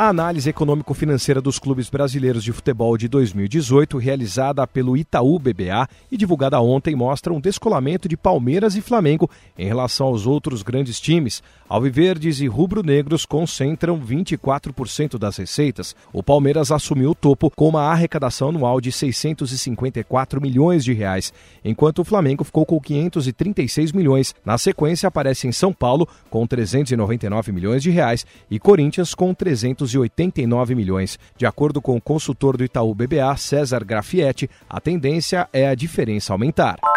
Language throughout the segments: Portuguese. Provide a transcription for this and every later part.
A análise econômico-financeira dos clubes brasileiros de futebol de 2018, realizada pelo Itaú BBA e divulgada ontem, mostra um descolamento de Palmeiras e Flamengo em relação aos outros grandes times. Alviverdes e rubro-negros concentram 24% das receitas. O Palmeiras assumiu o topo com uma arrecadação anual de 654 milhões de reais, enquanto o Flamengo ficou com 536 milhões. Na sequência aparece em São Paulo com 399 milhões de reais e Corinthians com 300 289 milhões. De acordo com o consultor do Itaú BBA, César Grafietti, a tendência é a diferença aumentar.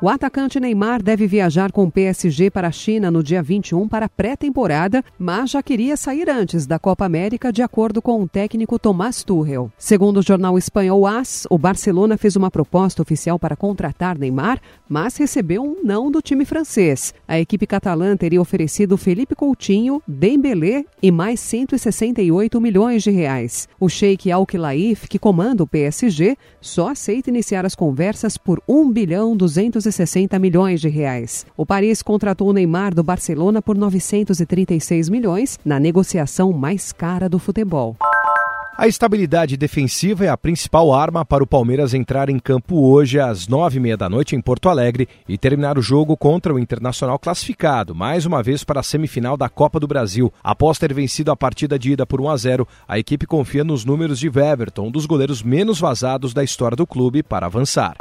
O atacante Neymar deve viajar com o PSG para a China no dia 21 para pré-temporada, mas já queria sair antes da Copa América, de acordo com o técnico Tomás Tuchel. Segundo o jornal espanhol AS, o Barcelona fez uma proposta oficial para contratar Neymar, mas recebeu um não do time francês. A equipe catalã teria oferecido Felipe Coutinho, Dembélé e mais 168 milhões de reais. O Sheikh Al Khelaif, que comanda o PSG, só aceita iniciar as conversas por 1 bilhão 200 260 milhões de reais. O Paris contratou o Neymar do Barcelona por 936 milhões na negociação mais cara do futebol. A estabilidade defensiva é a principal arma para o Palmeiras entrar em campo hoje às nove e meia da noite em Porto Alegre e terminar o jogo contra o Internacional classificado, mais uma vez para a semifinal da Copa do Brasil. Após ter vencido a partida de ida por 1 a 0, a equipe confia nos números de Weverton, um dos goleiros menos vazados da história do clube, para avançar.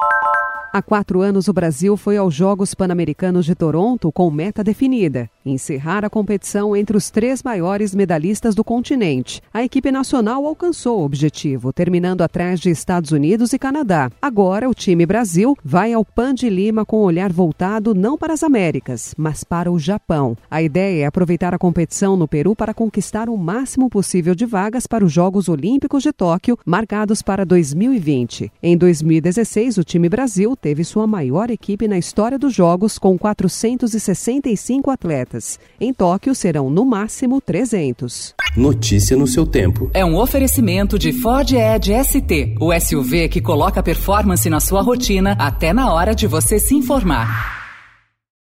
Há quatro anos, o Brasil foi aos Jogos Pan-Americanos de Toronto com meta definida: encerrar a competição entre os três maiores medalhistas do continente. A equipe nacional alcançou o objetivo, terminando atrás de Estados Unidos e Canadá. Agora, o time Brasil vai ao Pan de Lima com o olhar voltado não para as Américas, mas para o Japão. A ideia é aproveitar a competição no Peru para conquistar o máximo possível de vagas para os Jogos Olímpicos de Tóquio, marcados para 2020. Em 2016, o time Brasil teve sua maior equipe na história dos Jogos, com 465 atletas. Em Tóquio serão no máximo 300. Notícia no seu tempo. É um oferecimento de Ford Edge ST, o SUV que coloca performance na sua rotina até na hora de você se informar.